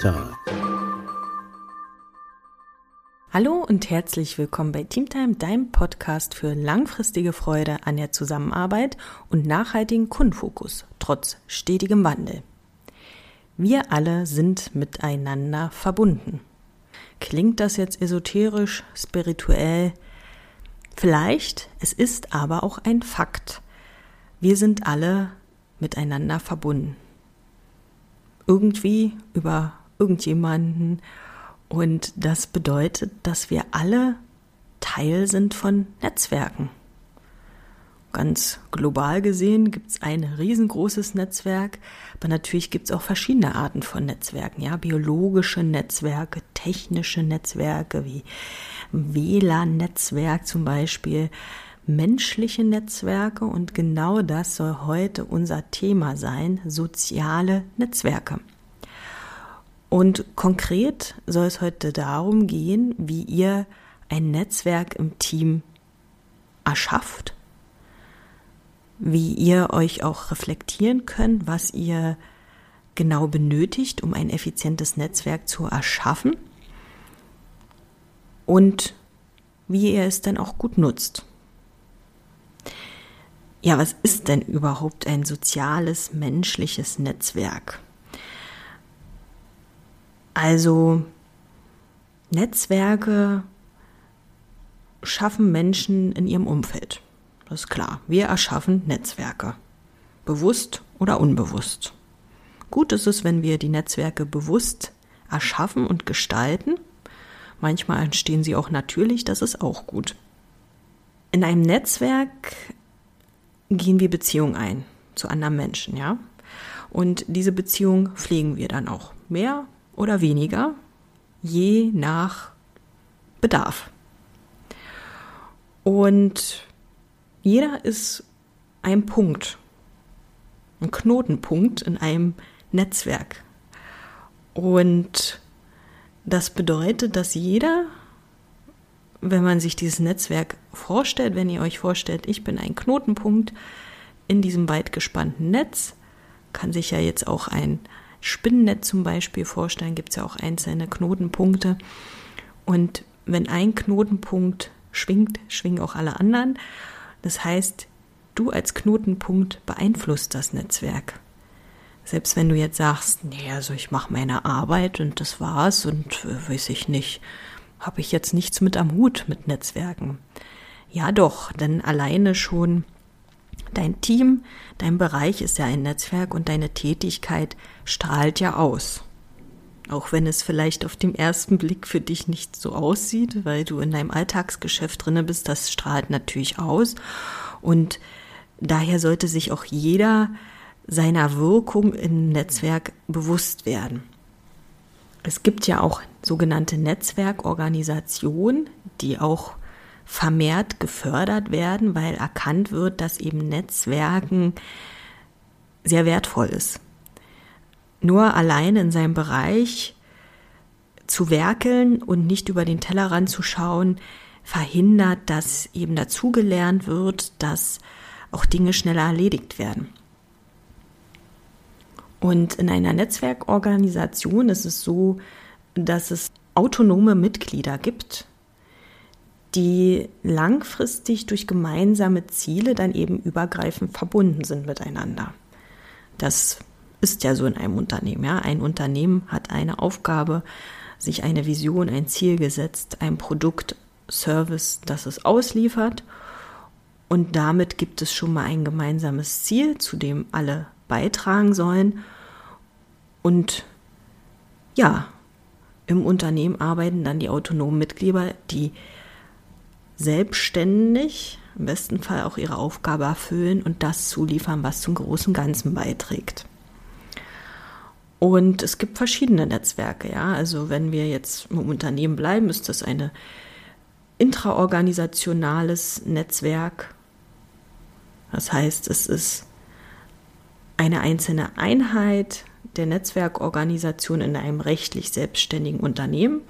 Time. Hallo und herzlich willkommen bei Teamtime, deinem Podcast für langfristige Freude an der Zusammenarbeit und nachhaltigen Kundenfokus, trotz stetigem Wandel. Wir alle sind miteinander verbunden. Klingt das jetzt esoterisch, spirituell? Vielleicht, es ist aber auch ein Fakt. Wir sind alle miteinander verbunden. Irgendwie über irgendjemanden. Und das bedeutet, dass wir alle Teil sind von Netzwerken. Ganz global gesehen gibt es ein riesengroßes Netzwerk, aber natürlich gibt es auch verschiedene Arten von Netzwerken, ja, biologische Netzwerke, technische Netzwerke wie WLAN-Netzwerk zum Beispiel, menschliche Netzwerke und genau das soll heute unser Thema sein, soziale Netzwerke. Und konkret soll es heute darum gehen, wie ihr ein Netzwerk im Team erschafft wie ihr euch auch reflektieren könnt, was ihr genau benötigt, um ein effizientes Netzwerk zu erschaffen und wie ihr es dann auch gut nutzt. Ja, was ist denn überhaupt ein soziales, menschliches Netzwerk? Also Netzwerke schaffen Menschen in ihrem Umfeld. Das ist klar. Wir erschaffen Netzwerke. Bewusst oder unbewusst. Gut ist es, wenn wir die Netzwerke bewusst erschaffen und gestalten. Manchmal entstehen sie auch natürlich, das ist auch gut. In einem Netzwerk gehen wir Beziehungen ein zu anderen Menschen, ja? Und diese Beziehung pflegen wir dann auch mehr oder weniger, je nach Bedarf. Und jeder ist ein Punkt, ein Knotenpunkt in einem Netzwerk. Und das bedeutet, dass jeder, wenn man sich dieses Netzwerk vorstellt, wenn ihr euch vorstellt, ich bin ein Knotenpunkt in diesem weit gespannten Netz, kann sich ja jetzt auch ein Spinnennetz zum Beispiel vorstellen, gibt es ja auch einzelne Knotenpunkte. Und wenn ein Knotenpunkt schwingt, schwingen auch alle anderen. Das heißt, du als Knotenpunkt beeinflusst das Netzwerk. Selbst wenn du jetzt sagst, nee, also ich mache meine Arbeit und das war's und äh, weiß ich nicht, habe ich jetzt nichts mit am Hut mit Netzwerken. Ja doch, denn alleine schon dein Team, dein Bereich ist ja ein Netzwerk und deine Tätigkeit strahlt ja aus. Auch wenn es vielleicht auf dem ersten Blick für dich nicht so aussieht, weil du in deinem Alltagsgeschäft drinne bist, das strahlt natürlich aus. Und daher sollte sich auch jeder seiner Wirkung im Netzwerk bewusst werden. Es gibt ja auch sogenannte Netzwerkorganisationen, die auch vermehrt gefördert werden, weil erkannt wird, dass eben Netzwerken sehr wertvoll ist nur allein in seinem Bereich zu werkeln und nicht über den Tellerrand zu schauen, verhindert, dass eben dazugelernt wird, dass auch Dinge schneller erledigt werden. Und in einer Netzwerkorganisation ist es so, dass es autonome Mitglieder gibt, die langfristig durch gemeinsame Ziele dann eben übergreifend verbunden sind miteinander. Das ist ja so in einem Unternehmen. Ja? Ein Unternehmen hat eine Aufgabe, sich eine Vision, ein Ziel gesetzt, ein Produkt, Service, das es ausliefert. Und damit gibt es schon mal ein gemeinsames Ziel, zu dem alle beitragen sollen. Und ja, im Unternehmen arbeiten dann die autonomen Mitglieder, die selbstständig im besten Fall auch ihre Aufgabe erfüllen und das zuliefern, was zum großen Ganzen beiträgt. Und es gibt verschiedene Netzwerke, ja. Also wenn wir jetzt im Unternehmen bleiben, ist das ein intraorganisationales Netzwerk. Das heißt, es ist eine einzelne Einheit der Netzwerkorganisation in einem rechtlich selbstständigen Unternehmen.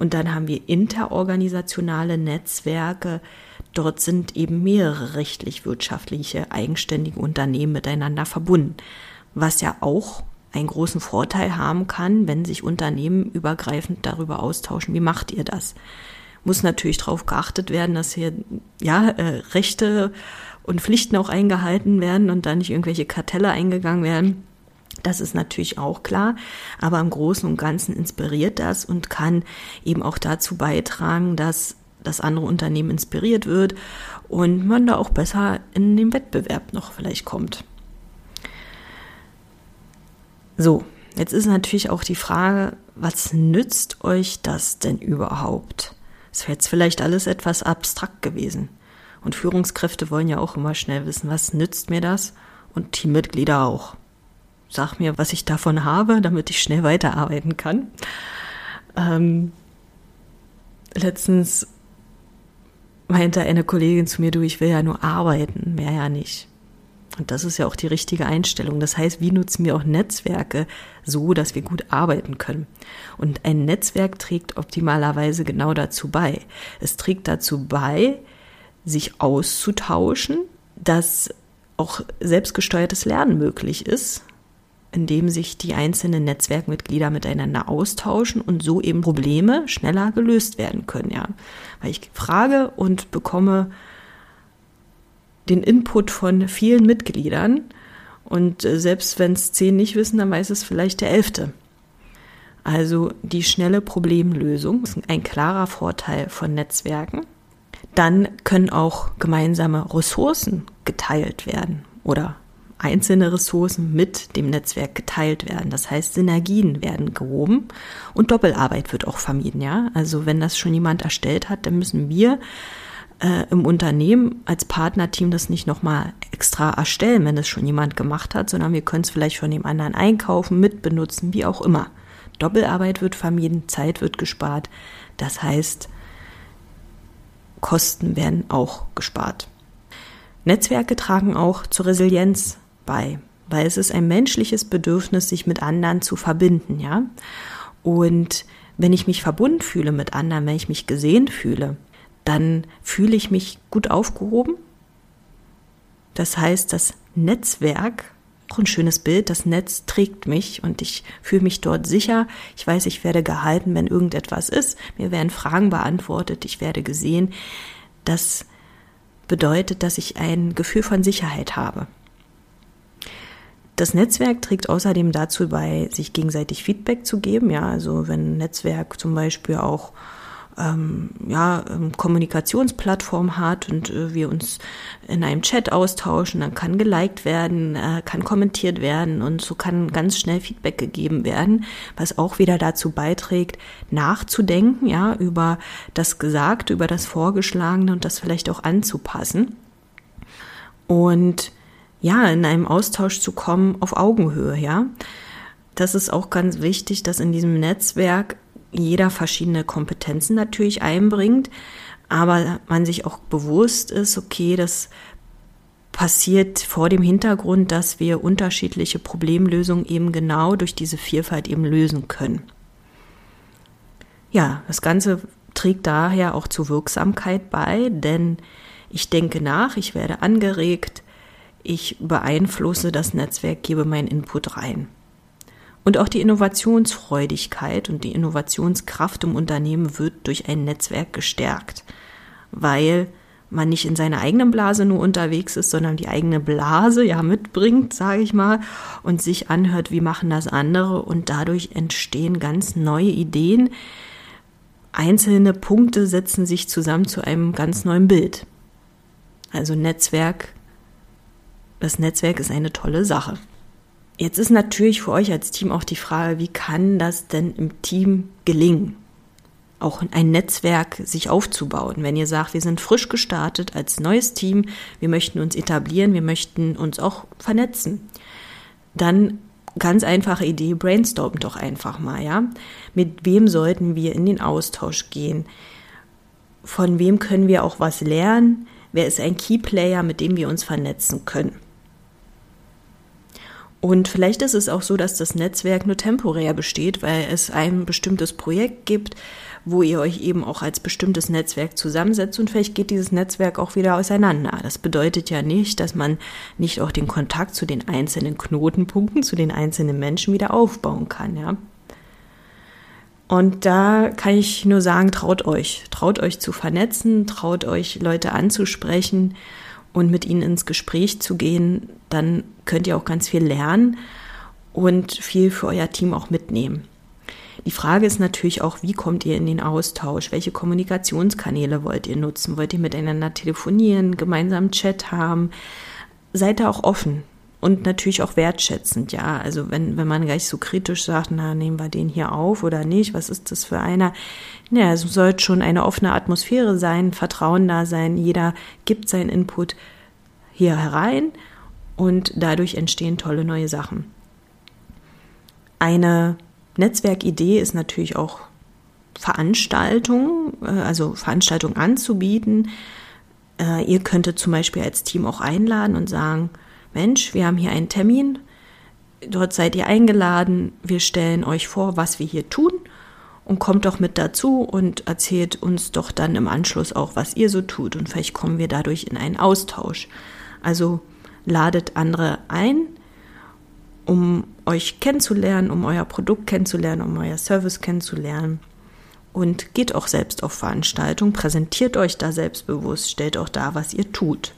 Und dann haben wir interorganisationale Netzwerke. Dort sind eben mehrere rechtlich-wirtschaftliche eigenständige Unternehmen miteinander verbunden, was ja auch einen großen Vorteil haben kann, wenn sich Unternehmen übergreifend darüber austauschen. Wie macht ihr das? Muss natürlich darauf geachtet werden, dass hier ja äh, Rechte und Pflichten auch eingehalten werden und da nicht irgendwelche Kartelle eingegangen werden. Das ist natürlich auch klar, aber im Großen und Ganzen inspiriert das und kann eben auch dazu beitragen, dass das andere Unternehmen inspiriert wird und man da auch besser in den Wettbewerb noch vielleicht kommt. So, jetzt ist natürlich auch die Frage, was nützt euch das denn überhaupt? Es wäre jetzt vielleicht alles etwas abstrakt gewesen. Und Führungskräfte wollen ja auch immer schnell wissen, was nützt mir das? Und Teammitglieder auch. Sag mir, was ich davon habe, damit ich schnell weiterarbeiten kann. Ähm, letztens meinte eine Kollegin zu mir, du, ich will ja nur arbeiten, mehr ja nicht. Und das ist ja auch die richtige Einstellung. Das heißt, wie nutzen wir auch Netzwerke so, dass wir gut arbeiten können? Und ein Netzwerk trägt optimalerweise genau dazu bei. Es trägt dazu bei, sich auszutauschen, dass auch selbstgesteuertes Lernen möglich ist, indem sich die einzelnen Netzwerkmitglieder miteinander austauschen und so eben Probleme schneller gelöst werden können, ja. Weil ich frage und bekomme den Input von vielen Mitgliedern. Und äh, selbst wenn es zehn nicht wissen, dann weiß es vielleicht der elfte. Also die schnelle Problemlösung ist ein klarer Vorteil von Netzwerken. Dann können auch gemeinsame Ressourcen geteilt werden oder einzelne Ressourcen mit dem Netzwerk geteilt werden. Das heißt, Synergien werden gehoben und Doppelarbeit wird auch vermieden, ja. Also wenn das schon jemand erstellt hat, dann müssen wir äh, im Unternehmen als Partnerteam das nicht nochmal extra erstellen, wenn es schon jemand gemacht hat, sondern wir können es vielleicht von dem anderen einkaufen, mitbenutzen, wie auch immer. Doppelarbeit wird vermieden, Zeit wird gespart. Das heißt, Kosten werden auch gespart. Netzwerke tragen auch zur Resilienz bei, weil es ist ein menschliches Bedürfnis, sich mit anderen zu verbinden, ja. Und wenn ich mich verbunden fühle mit anderen, wenn ich mich gesehen fühle, dann fühle ich mich gut aufgehoben. Das heißt, das Netzwerk, auch ein schönes Bild, das Netz trägt mich und ich fühle mich dort sicher. Ich weiß, ich werde gehalten, wenn irgendetwas ist. Mir werden Fragen beantwortet, ich werde gesehen. Das bedeutet, dass ich ein Gefühl von Sicherheit habe. Das Netzwerk trägt außerdem dazu bei, sich gegenseitig Feedback zu geben. Ja, also wenn ein Netzwerk zum Beispiel auch ähm, ja, ähm, Kommunikationsplattform hat und äh, wir uns in einem Chat austauschen, dann kann geliked werden, äh, kann kommentiert werden und so kann ganz schnell Feedback gegeben werden, was auch wieder dazu beiträgt, nachzudenken, ja, über das Gesagte, über das Vorgeschlagene und das vielleicht auch anzupassen. Und ja, in einem Austausch zu kommen auf Augenhöhe, ja. Das ist auch ganz wichtig, dass in diesem Netzwerk jeder verschiedene Kompetenzen natürlich einbringt, aber man sich auch bewusst ist, okay, das passiert vor dem Hintergrund, dass wir unterschiedliche Problemlösungen eben genau durch diese Vielfalt eben lösen können. Ja, das Ganze trägt daher auch zur Wirksamkeit bei, denn ich denke nach, ich werde angeregt, ich beeinflusse das Netzwerk, gebe meinen Input rein. Und auch die Innovationsfreudigkeit und die Innovationskraft im Unternehmen wird durch ein Netzwerk gestärkt, weil man nicht in seiner eigenen Blase nur unterwegs ist, sondern die eigene Blase ja mitbringt, sage ich mal, und sich anhört, wie machen das andere und dadurch entstehen ganz neue Ideen. Einzelne Punkte setzen sich zusammen zu einem ganz neuen Bild. Also Netzwerk, das Netzwerk ist eine tolle Sache. Jetzt ist natürlich für euch als Team auch die Frage, wie kann das denn im Team gelingen? Auch ein Netzwerk sich aufzubauen. Wenn ihr sagt, wir sind frisch gestartet als neues Team, wir möchten uns etablieren, wir möchten uns auch vernetzen, dann ganz einfache Idee, brainstormen doch einfach mal, ja? Mit wem sollten wir in den Austausch gehen? Von wem können wir auch was lernen? Wer ist ein Keyplayer, mit dem wir uns vernetzen können? Und vielleicht ist es auch so, dass das Netzwerk nur temporär besteht, weil es ein bestimmtes Projekt gibt, wo ihr euch eben auch als bestimmtes Netzwerk zusammensetzt und vielleicht geht dieses Netzwerk auch wieder auseinander. Das bedeutet ja nicht, dass man nicht auch den Kontakt zu den einzelnen Knotenpunkten, zu den einzelnen Menschen wieder aufbauen kann, ja. Und da kann ich nur sagen, traut euch, traut euch zu vernetzen, traut euch Leute anzusprechen und mit ihnen ins Gespräch zu gehen, dann könnt ihr auch ganz viel lernen und viel für euer Team auch mitnehmen. Die Frage ist natürlich auch, wie kommt ihr in den Austausch? Welche Kommunikationskanäle wollt ihr nutzen? Wollt ihr miteinander telefonieren, gemeinsam Chat haben? Seid da auch offen und natürlich auch wertschätzend, ja. Also wenn, wenn man gleich so kritisch sagt, na, nehmen wir den hier auf oder nicht, was ist das für einer? Ja, es sollte schon eine offene Atmosphäre sein, Vertrauen da sein, jeder gibt seinen Input hier herein und dadurch entstehen tolle neue Sachen. Eine Netzwerkidee ist natürlich auch Veranstaltungen, äh, also Veranstaltungen anzubieten. Äh, ihr könntet zum Beispiel als Team auch einladen und sagen, Mensch, wir haben hier einen Termin, dort seid ihr eingeladen, wir stellen euch vor, was wir hier tun und kommt doch mit dazu und erzählt uns doch dann im Anschluss auch, was ihr so tut und vielleicht kommen wir dadurch in einen Austausch. Also ladet andere ein, um euch kennenzulernen, um euer Produkt kennenzulernen, um euer Service kennenzulernen. Und geht auch selbst auf Veranstaltungen, präsentiert euch da selbstbewusst, stellt auch da, was ihr tut.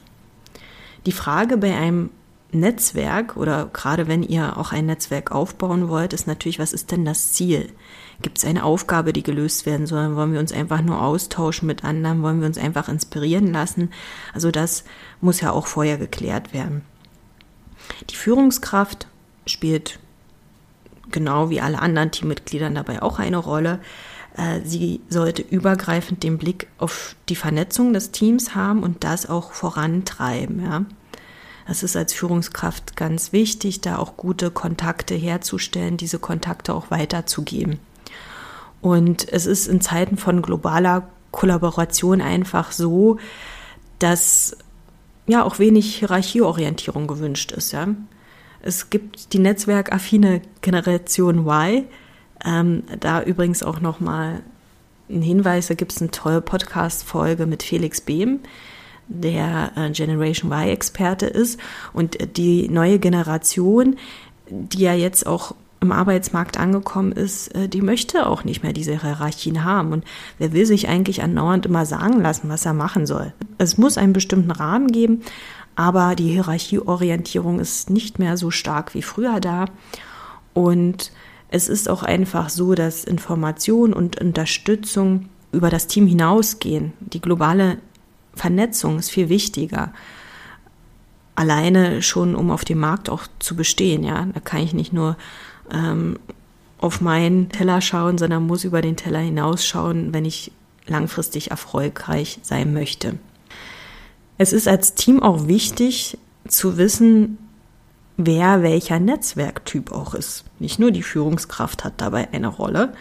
Die Frage bei einem Netzwerk oder gerade wenn ihr auch ein Netzwerk aufbauen wollt, ist natürlich, was ist denn das Ziel? Gibt es eine Aufgabe, die gelöst werden soll? Wollen wir uns einfach nur austauschen mit anderen? Wollen wir uns einfach inspirieren lassen? Also das muss ja auch vorher geklärt werden. Die Führungskraft spielt genau wie alle anderen Teammitgliedern dabei auch eine Rolle. Äh, sie sollte übergreifend den Blick auf die Vernetzung des Teams haben und das auch vorantreiben. Ja. Das ist als Führungskraft ganz wichtig, da auch gute Kontakte herzustellen, diese Kontakte auch weiterzugeben. Und es ist in Zeiten von globaler Kollaboration einfach so, dass ja auch wenig Hierarchieorientierung gewünscht ist. Ja. Es gibt die netzwerkaffine Generation Y. Ähm, da übrigens auch nochmal ein Hinweis, da gibt es eine tolle Podcast-Folge mit Felix Behm, der äh, Generation Y-Experte ist. Und die neue Generation, die ja jetzt auch im Arbeitsmarkt angekommen ist, äh, die möchte auch nicht mehr diese Hierarchien haben. Und wer will sich eigentlich andauernd immer sagen lassen, was er machen soll? Es muss einen bestimmten Rahmen geben, aber die Hierarchieorientierung ist nicht mehr so stark wie früher da. Und es ist auch einfach so, dass Information und Unterstützung über das Team hinausgehen. Die globale Vernetzung ist viel wichtiger. Alleine schon, um auf dem Markt auch zu bestehen. Ja, da kann ich nicht nur ähm, auf meinen Teller schauen, sondern muss über den Teller hinausschauen, wenn ich langfristig erfolgreich sein möchte. Es ist als Team auch wichtig zu wissen, wer welcher Netzwerktyp auch ist. Nicht nur die Führungskraft hat dabei eine Rolle.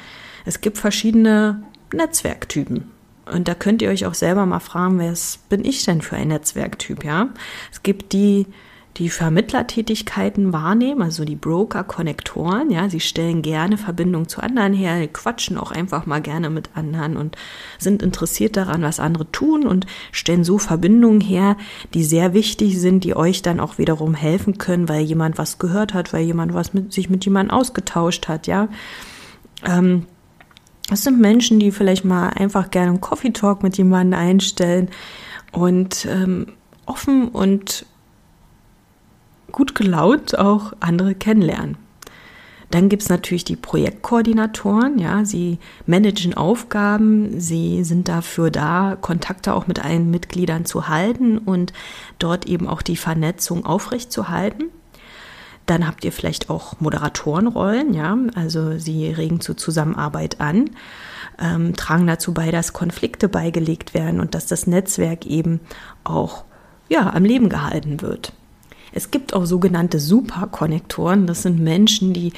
Es gibt verschiedene Netzwerktypen. Und da könnt ihr euch auch selber mal fragen, wer bin ich denn für ein Netzwerktyp, ja? Es gibt die, die Vermittlertätigkeiten wahrnehmen, also die Broker-Konnektoren, ja, sie stellen gerne Verbindungen zu anderen her, quatschen auch einfach mal gerne mit anderen und sind interessiert daran, was andere tun und stellen so Verbindungen her, die sehr wichtig sind, die euch dann auch wiederum helfen können, weil jemand was gehört hat, weil jemand was mit sich mit jemandem ausgetauscht hat, ja. Ähm, das sind Menschen, die vielleicht mal einfach gerne einen Coffee Talk mit jemandem einstellen und ähm, offen und gut gelaunt auch andere kennenlernen. Dann gibt es natürlich die Projektkoordinatoren, ja, sie managen Aufgaben, sie sind dafür da, Kontakte auch mit allen Mitgliedern zu halten und dort eben auch die Vernetzung aufrechtzuerhalten. Dann habt ihr vielleicht auch Moderatorenrollen, ja, also sie regen zur Zusammenarbeit an, ähm, tragen dazu bei, dass Konflikte beigelegt werden und dass das Netzwerk eben auch ja, am Leben gehalten wird. Es gibt auch sogenannte Superkonnektoren. Das sind Menschen, die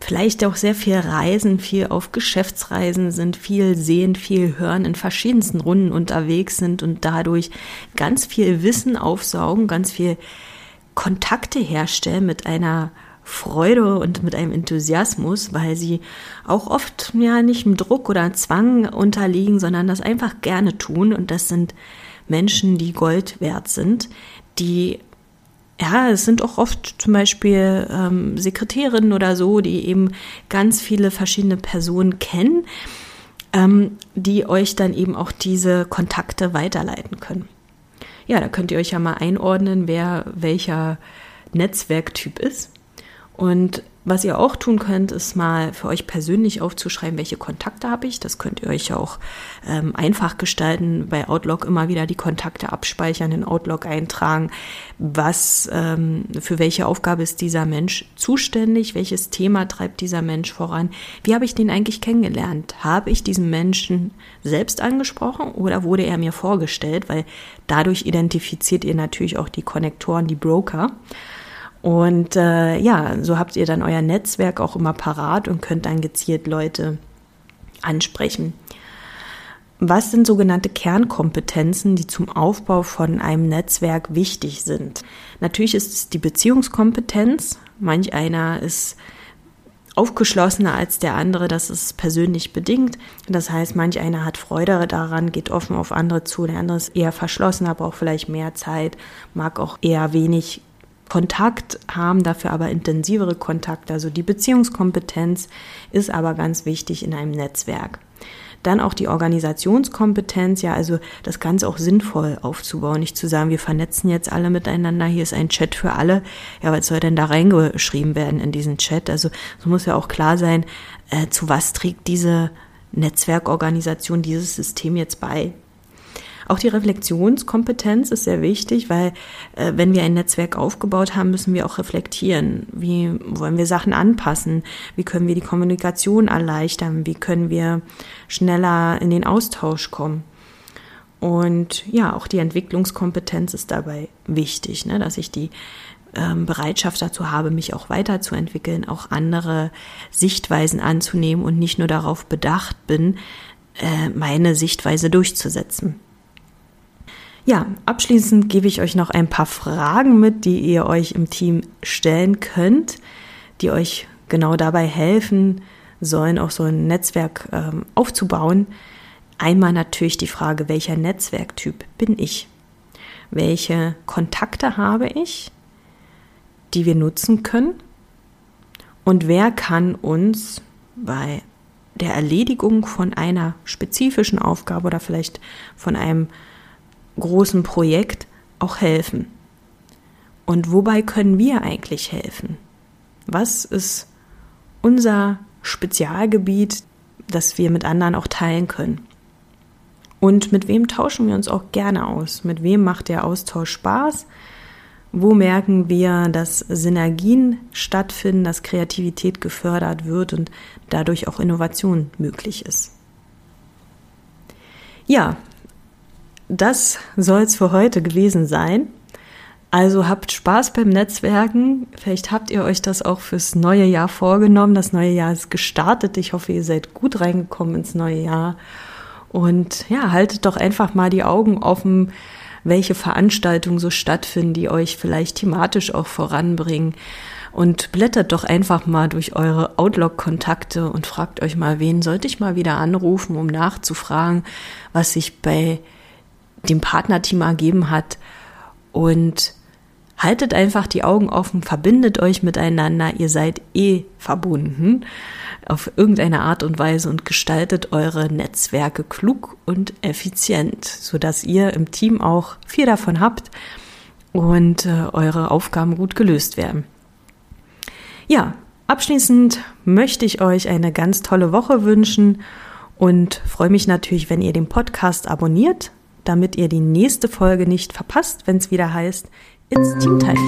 vielleicht auch sehr viel reisen, viel auf Geschäftsreisen sind, viel sehen, viel hören, in verschiedensten Runden unterwegs sind und dadurch ganz viel Wissen aufsaugen, ganz viel Kontakte herstellen mit einer Freude und mit einem Enthusiasmus, weil sie auch oft ja nicht im Druck oder Zwang unterliegen, sondern das einfach gerne tun. Und das sind Menschen, die Gold wert sind, die ja, es sind auch oft zum Beispiel ähm, Sekretärinnen oder so, die eben ganz viele verschiedene Personen kennen, ähm, die euch dann eben auch diese Kontakte weiterleiten können. Ja, da könnt ihr euch ja mal einordnen, wer welcher Netzwerktyp ist. Und was ihr auch tun könnt, ist mal für euch persönlich aufzuschreiben, welche Kontakte habe ich. Das könnt ihr euch auch ähm, einfach gestalten. Bei Outlook immer wieder die Kontakte abspeichern, in Outlook eintragen. Was, ähm, für welche Aufgabe ist dieser Mensch zuständig? Welches Thema treibt dieser Mensch voran? Wie habe ich den eigentlich kennengelernt? Habe ich diesen Menschen selbst angesprochen oder wurde er mir vorgestellt? Weil dadurch identifiziert ihr natürlich auch die Konnektoren, die Broker. Und äh, ja, so habt ihr dann euer Netzwerk auch immer parat und könnt dann gezielt Leute ansprechen. Was sind sogenannte Kernkompetenzen, die zum Aufbau von einem Netzwerk wichtig sind? Natürlich ist es die Beziehungskompetenz. Manch einer ist aufgeschlossener als der andere, das ist persönlich bedingt. Das heißt, manch einer hat Freude daran, geht offen auf andere zu, der andere ist eher verschlossen, braucht vielleicht mehr Zeit, mag auch eher wenig Kontakt haben, dafür aber intensivere Kontakte. Also die Beziehungskompetenz ist aber ganz wichtig in einem Netzwerk. Dann auch die Organisationskompetenz, ja, also das Ganze auch sinnvoll aufzubauen, nicht zu sagen, wir vernetzen jetzt alle miteinander, hier ist ein Chat für alle. Ja, was soll denn da reingeschrieben werden in diesen Chat? Also es muss ja auch klar sein, äh, zu was trägt diese Netzwerkorganisation, dieses System jetzt bei. Auch die Reflexionskompetenz ist sehr wichtig, weil äh, wenn wir ein Netzwerk aufgebaut haben, müssen wir auch reflektieren. Wie wollen wir Sachen anpassen? Wie können wir die Kommunikation erleichtern? Wie können wir schneller in den Austausch kommen? Und ja, auch die Entwicklungskompetenz ist dabei wichtig, ne, dass ich die ähm, Bereitschaft dazu habe, mich auch weiterzuentwickeln, auch andere Sichtweisen anzunehmen und nicht nur darauf bedacht bin, äh, meine Sichtweise durchzusetzen. Ja, abschließend gebe ich euch noch ein paar Fragen mit, die ihr euch im Team stellen könnt, die euch genau dabei helfen sollen, auch so ein Netzwerk ähm, aufzubauen. Einmal natürlich die Frage, welcher Netzwerktyp bin ich? Welche Kontakte habe ich, die wir nutzen können? Und wer kann uns bei der Erledigung von einer spezifischen Aufgabe oder vielleicht von einem großen Projekt auch helfen? Und wobei können wir eigentlich helfen? Was ist unser Spezialgebiet, das wir mit anderen auch teilen können? Und mit wem tauschen wir uns auch gerne aus? Mit wem macht der Austausch Spaß? Wo merken wir, dass Synergien stattfinden, dass Kreativität gefördert wird und dadurch auch Innovation möglich ist? Ja, das soll es für heute gewesen sein. Also habt Spaß beim Netzwerken. Vielleicht habt ihr euch das auch fürs neue Jahr vorgenommen. Das neue Jahr ist gestartet. Ich hoffe, ihr seid gut reingekommen ins neue Jahr. Und ja, haltet doch einfach mal die Augen offen, welche Veranstaltungen so stattfinden, die euch vielleicht thematisch auch voranbringen. Und blättert doch einfach mal durch eure Outlook-Kontakte und fragt euch mal, wen sollte ich mal wieder anrufen, um nachzufragen, was sich bei dem Partnerteam ergeben hat. Und haltet einfach die Augen offen, verbindet euch miteinander, ihr seid eh verbunden auf irgendeine Art und Weise und gestaltet eure Netzwerke klug und effizient, sodass ihr im Team auch viel davon habt und äh, eure Aufgaben gut gelöst werden. Ja, abschließend möchte ich euch eine ganz tolle Woche wünschen und freue mich natürlich, wenn ihr den Podcast abonniert damit ihr die nächste Folge nicht verpasst, wenn es wieder heißt It's Team Time.